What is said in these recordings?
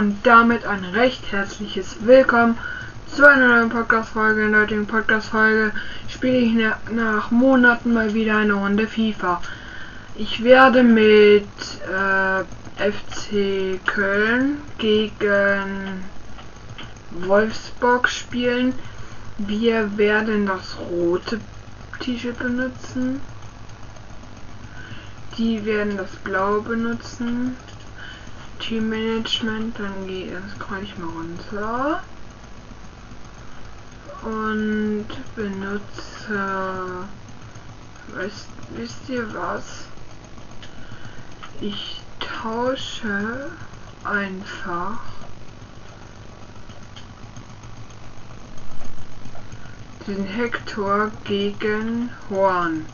und damit ein recht herzliches Willkommen zu einer neuen Podcast-Folge. In der heutigen Podcast-Folge spiele ich nach Monaten mal wieder eine Runde FIFA. Ich werde mit äh, FC Köln gegen Wolfsburg spielen. Wir werden das rote T-Shirt benutzen. Die werden das blaue benutzen. Teammanagement, dann gehe ich mal runter und benutze, weißt, wisst ihr was? Ich tausche einfach den Hector gegen Horn.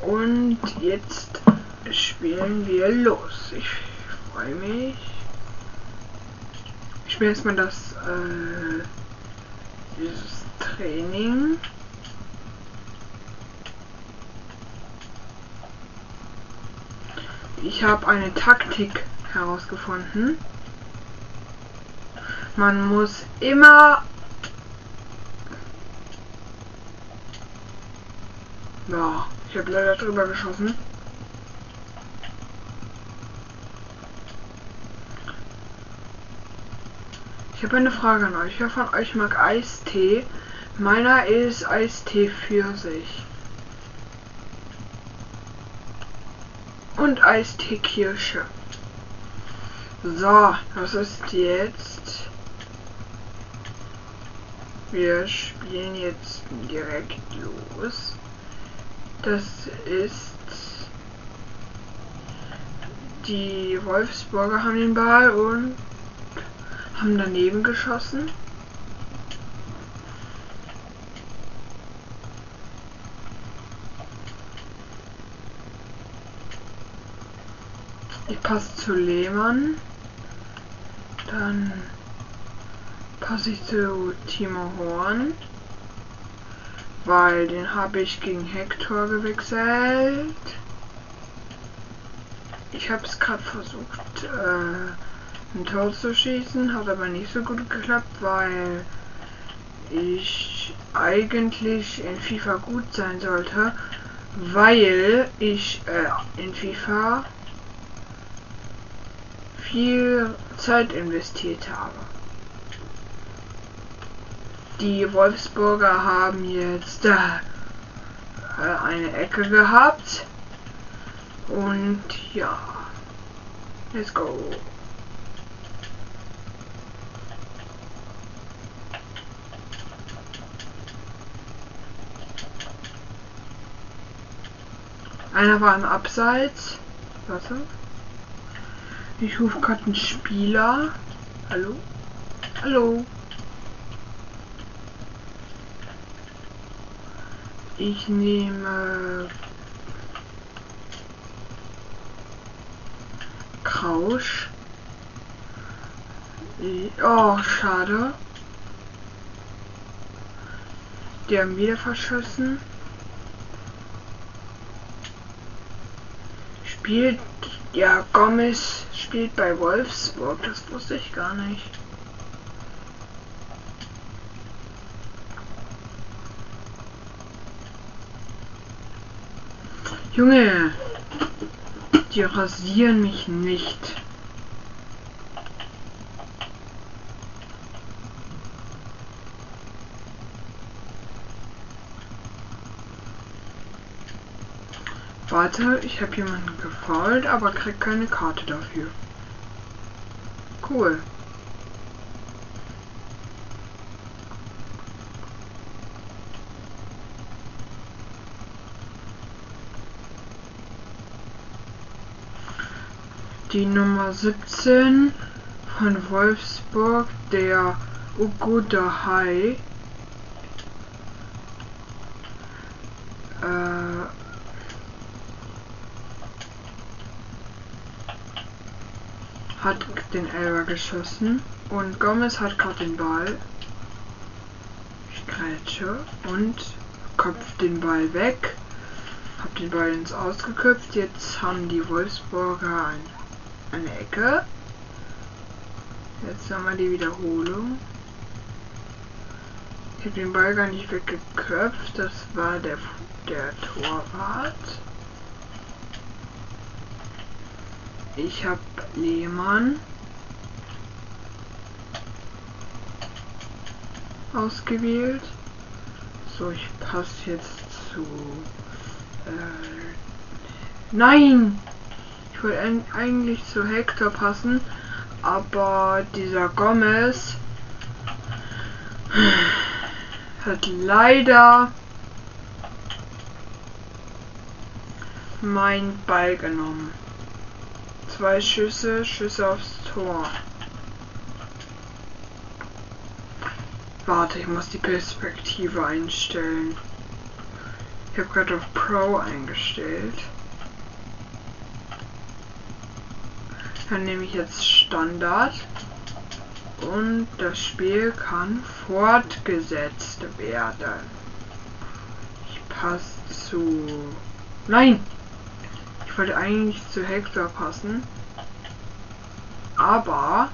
Und jetzt spielen wir los. Ich freue mich. Ich spiele erstmal das äh, dieses Training. Ich habe eine Taktik herausgefunden. Man muss immer Ja, ich habe leider drüber geschossen. Ich habe eine Frage an euch. Wer von euch mag Eistee? Meiner ist Eistee für sich. Und Eistee Kirsche. So, was ist jetzt? Wir spielen jetzt direkt los. Das ist die Wolfsburger haben den Ball und haben daneben geschossen. Ich passe zu Lehmann. Dann passe ich zu Timo Horn. Weil den habe ich gegen Hector gewechselt. Ich habe es gerade versucht. Äh, ein Tor zu schießen, hat aber nicht so gut geklappt, weil ich eigentlich in FIFA gut sein sollte, weil ich äh, in FIFA viel Zeit investiert habe. Die Wolfsburger haben jetzt äh, eine Ecke gehabt und ja, let's go. Einer war im Abseits. Warte. Ich rufe gerade einen Spieler. Hallo? Hallo? Ich nehme Krausch. Oh, schade. Die haben wieder verschossen. Spielt, ja, Gomez spielt bei Wolfsburg, das wusste ich gar nicht. Junge, die rasieren mich nicht. Warte, ich habe jemanden gefault, aber krieg keine Karte dafür. Cool. Die Nummer 17 von Wolfsburg, der Ugoda Hai. Äh, hat den Elber geschossen und Gomez hat gerade den Ball. Ich grätsche und köpft den Ball weg. Hab den Ball ins Ausgeköpft. Jetzt haben die Wolfsburger ein, eine Ecke. Jetzt nochmal die Wiederholung. Ich habe den Ball gar nicht weggeköpft. Das war der, der Torwart. Ich habe Lehmann ausgewählt. So, ich passe jetzt zu. Äh, nein! Ich wollte eigentlich zu Hector passen, aber dieser Gomez hat leider mein Ball genommen. Zwei Schüsse, Schüsse aufs Tor. Warte, ich muss die Perspektive einstellen. Ich habe gerade auf Pro eingestellt. Dann nehme ich jetzt Standard. Und das Spiel kann fortgesetzt werden. Ich passe zu... Nein! Ich wollte eigentlich zu Hector passen. Aber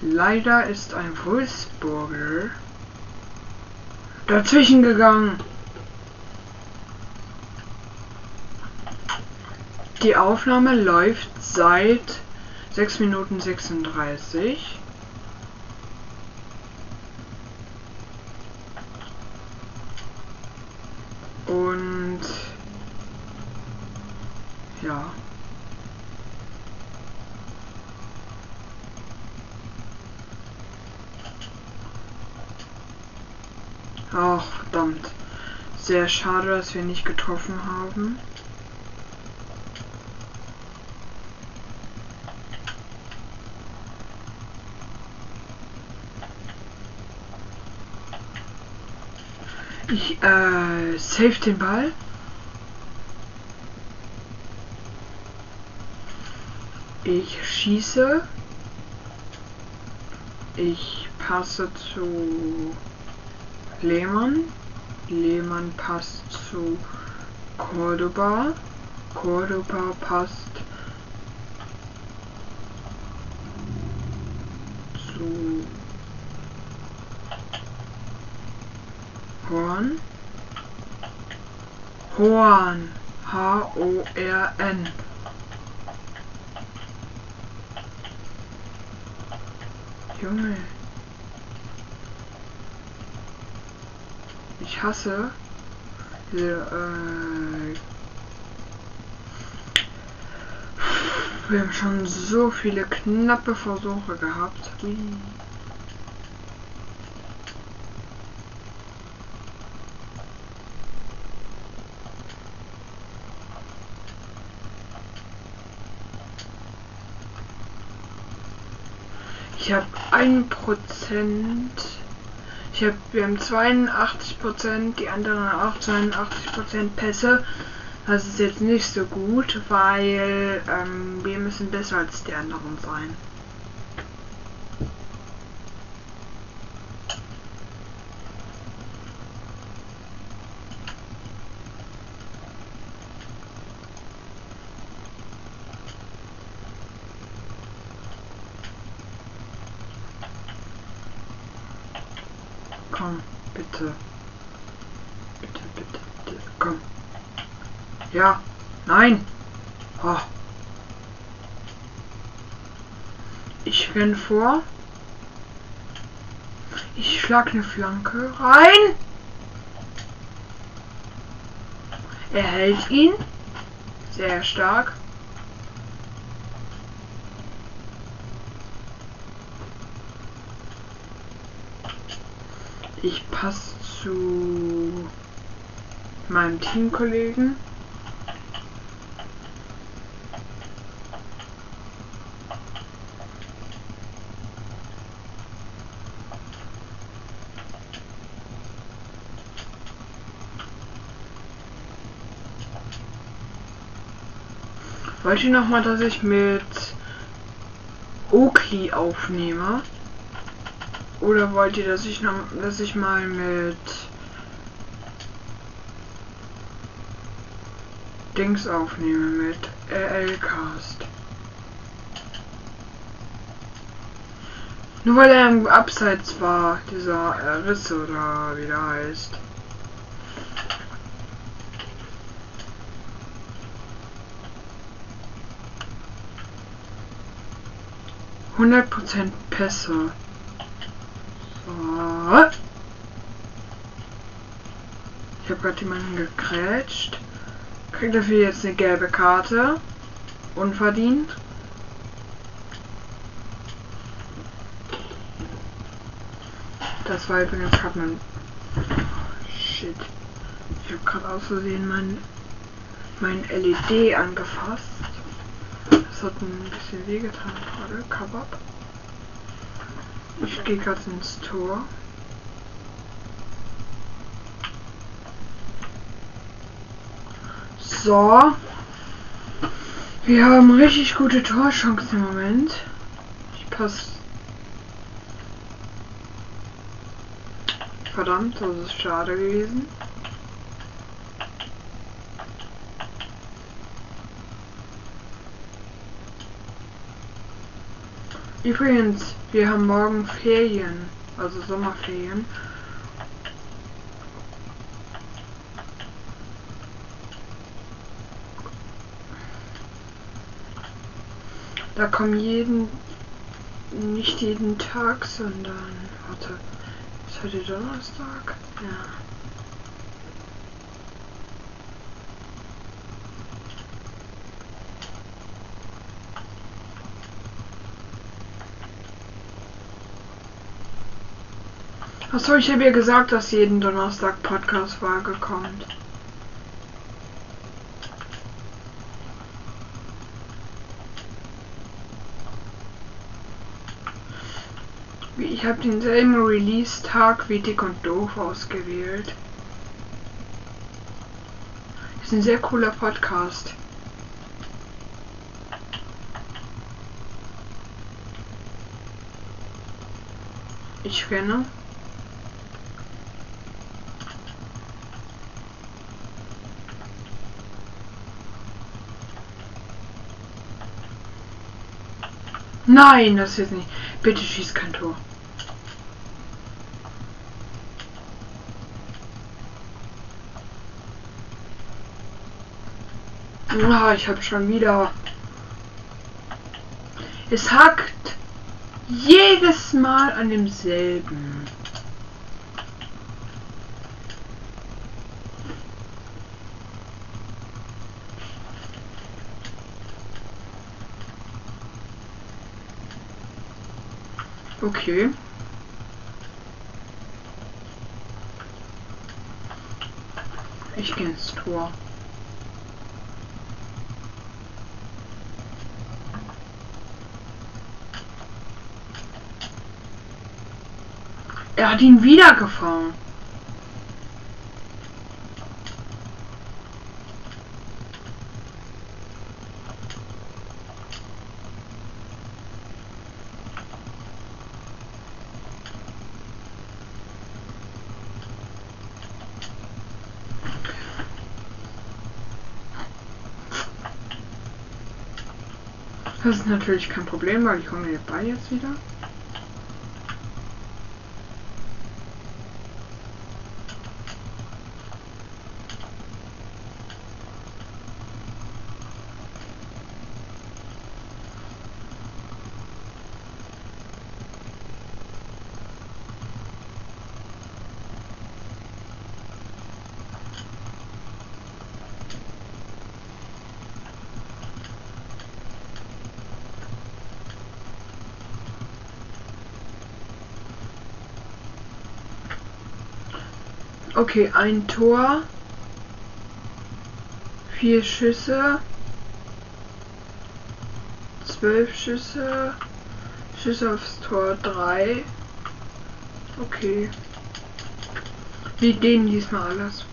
Leider ist ein Wolfsburger dazwischen gegangen. Die Aufnahme läuft seit 6 Minuten 36. Und ja. Ach, verdammt. Sehr schade, dass wir nicht getroffen haben. Ich, äh, save den Ball. Ich schieße. Ich passe zu Lehmann. Lehmann passt zu Cordoba. Cordoba passt zu Horn. Horn. H-O-R-N. Junge. Ich hasse diese, äh, wir haben schon so viele knappe Versuche gehabt. Ui. Ich habe ein Prozent ich hab, wir haben 82%, die anderen auch 82% Pässe. Das ist jetzt nicht so gut, weil ähm, wir müssen besser als die anderen sein. Komm, bitte. Bitte, bitte, bitte. Komm. Ja. Nein. Oh. Ich renn vor. Ich schlag eine Flanke rein. Er hält ihn. Sehr stark. Ich passe zu meinem Teamkollegen. Wollte ich noch mal, dass ich mit Oakley aufnehme? Oder wollt ihr, dass ich noch, dass ich mal mit Dings aufnehme mit RL-Cast. Nur weil er im Abseits war, dieser Riss oder wie der heißt. 100% Pässe. So. Ich habe gerade jemanden gekrätscht. Kriegt dafür jetzt eine gelbe Karte. Unverdient. Das war übrigens gerade mein... Oh, shit. Ich habe gerade aus Versehen mein, mein LED angefasst. Das hat ein bisschen wehgetan gerade. Kabab. Ich gehe gerade ins Tor. So. Wir haben richtig gute Torchancen im Moment. Ich passe. Verdammt, das ist schade gewesen. Übrigens, wir haben morgen Ferien, also Sommerferien. Da kommen jeden, nicht jeden Tag, sondern, warte, ist heute Donnerstag? Ja. Achso, ich habe ja gesagt, dass jeden Donnerstag Podcast-Folge kommt. Ich habe denselben Release-Tag wie Dick und Doof ausgewählt. Ist ein sehr cooler Podcast. Ich kenne. Nein, das ist jetzt nicht. Bitte schieß kein Tor. Ah, ich habe schon wieder. Es hackt jedes Mal an demselben. Okay. Ich gehe ins Tor. Er hat ihn wieder gefangen. Das ist natürlich kein Problem, weil ich den Ball jetzt wieder. Okay, ein Tor. Vier Schüsse. Zwölf Schüsse. Schüsse aufs Tor. Drei. Okay. Wir gehen diesmal alles.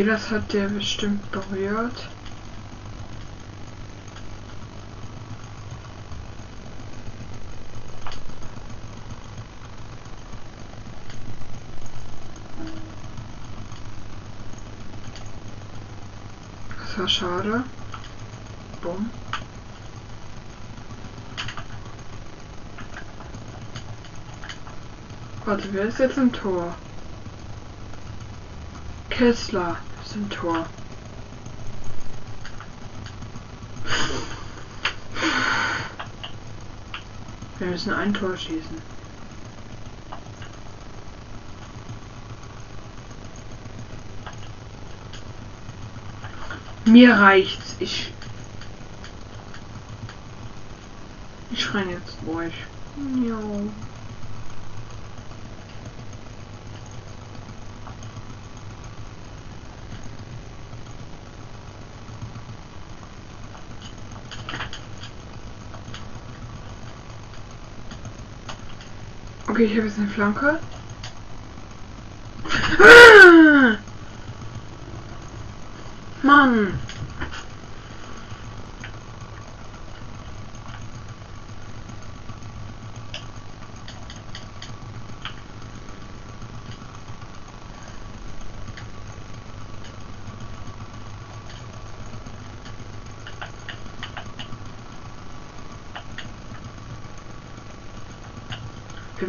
Okay, das hat der bestimmt berührt. Das war schade. Bumm. Warte, wer ist jetzt im Tor? Kessler im Tor. Wir müssen ein Tor schießen. Mir reicht's. Ich. Ich renn jetzt durch. Jo. Okay, ich habe jetzt eine Flanke.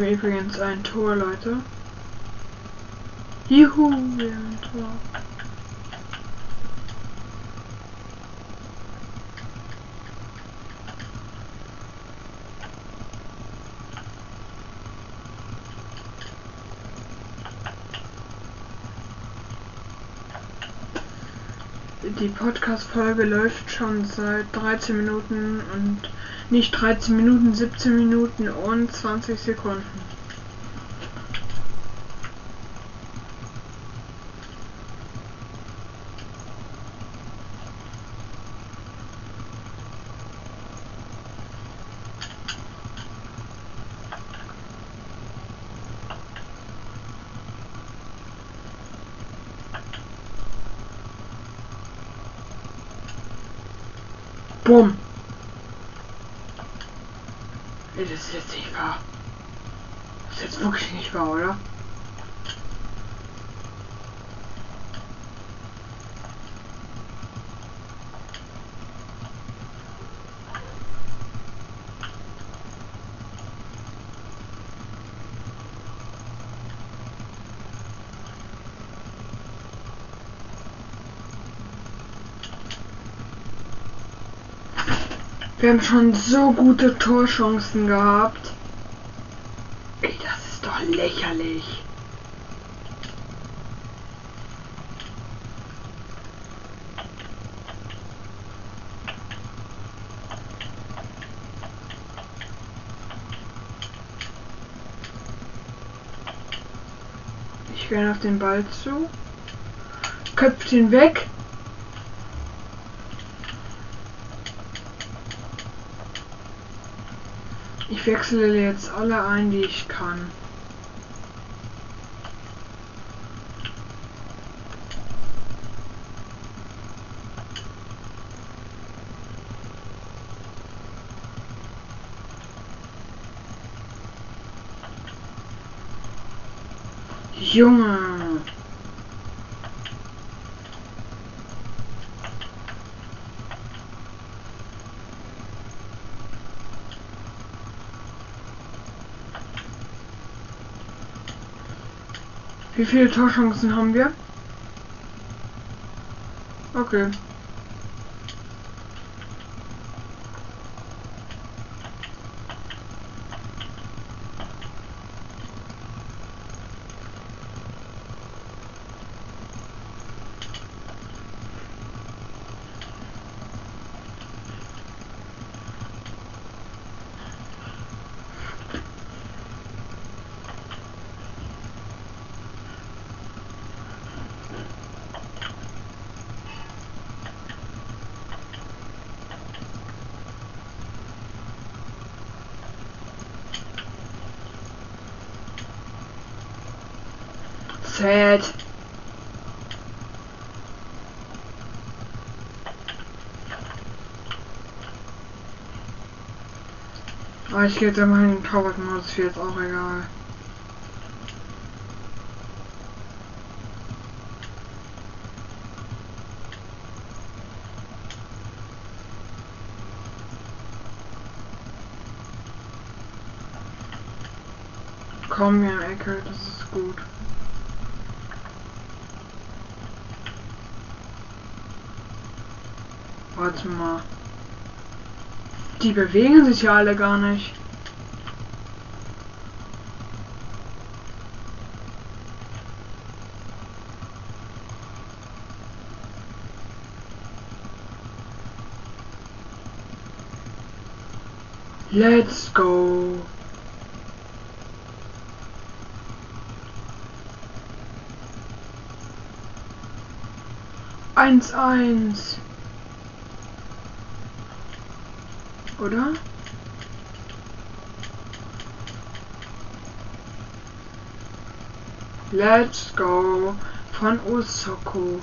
Wir übrigens ein Tor, Leute. Juhu, wir haben ein Tor. Die Podcast-Folge läuft schon seit 13 Minuten und nicht 13 Minuten, 17 Minuten und 20 Sekunden. Bumm. Das wahr. Das ist jetzt wirklich nicht wahr, oder? Wir haben schon so gute Torchancen gehabt. Ey, das ist doch lächerlich. Ich renne auf den Ball zu. Köpft ihn weg. Ich wechsle jetzt alle ein, die ich kann. Junge. Wie viele Torchancen haben wir? Okay. Chat. Aber ah, ich gehe immerhin in Cowboy-Modus, jetzt auch egal. Komm, ja, Ecke, das ist gut. Warte mal. Die bewegen sich ja alle gar nicht. Let's go. Eins, eins. Oder? Let's go von Osoko.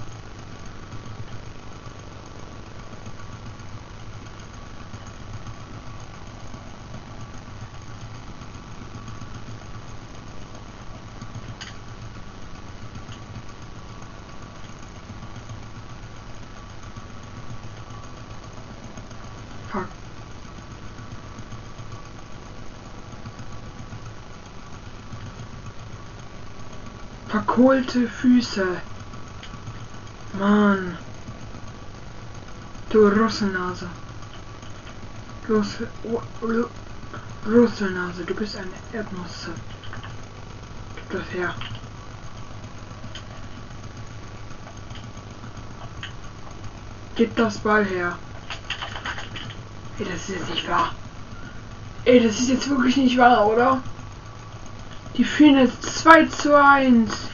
Verkohlte Füße. Mann. Du Russelnase. Russel, Russelnase, du bist eine Erdnuss. Gib das her. Gib das Ball her. Ey, das ist jetzt nicht wahr. Ey, das ist jetzt wirklich nicht wahr, oder? Die führen jetzt 2 zu 1.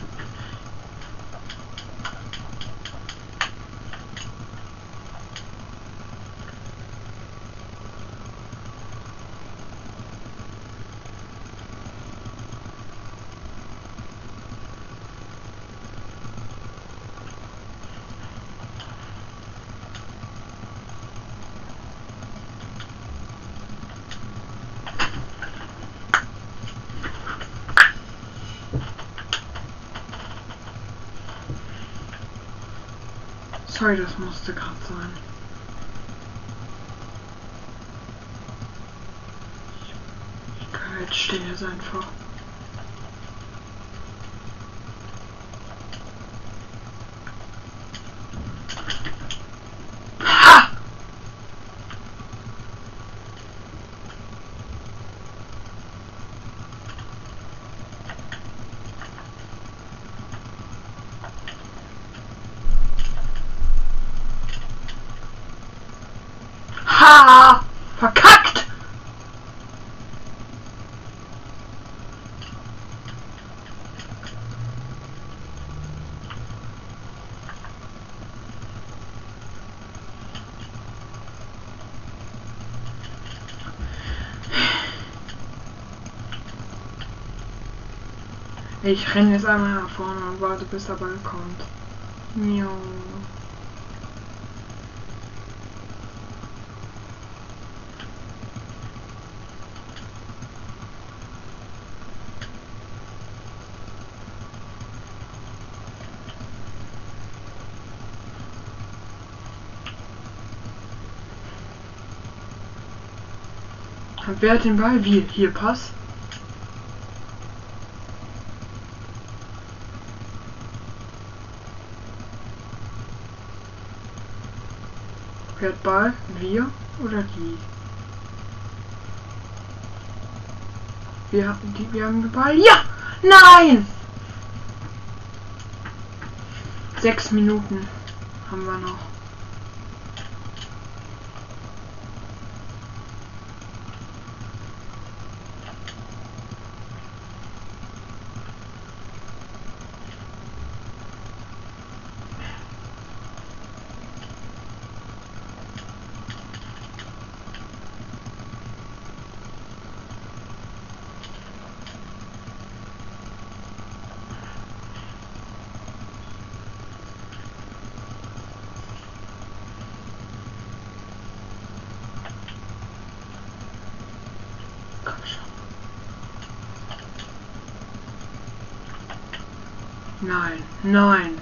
Sorry, das musste gerade sein. Ich kann jetzt stehen jetzt einfach. Ich renne jetzt einmal nach vorne und warte, bis der Ball kommt. Mio. Wer hat den Ball? Wie? Hier, Pass? Ball? Wir oder die? Wir haben die, wir haben den Ball. Ja! Nein! Sechs Minuten haben wir noch. Nein, nein.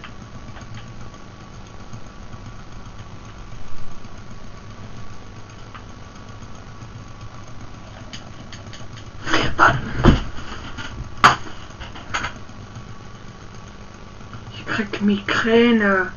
Ich krieg Migräne.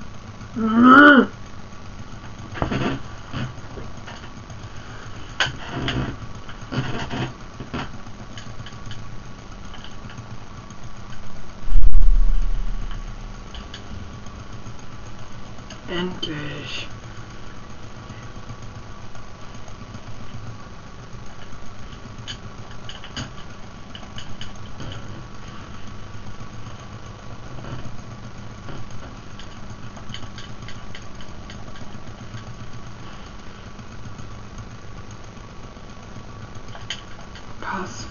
Pass.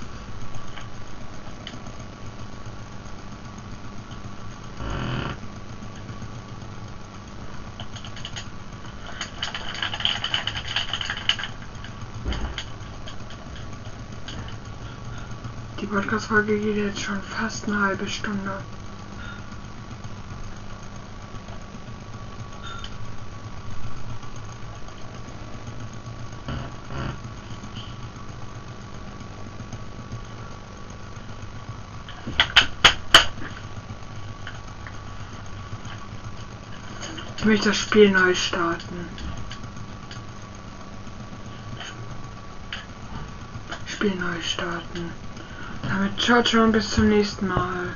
Die Podcast-Folge geht jetzt schon fast eine halbe Stunde. Ich möchte das Spiel neu starten. Spiel neu starten. Damit ciao ciao und bis zum nächsten Mal.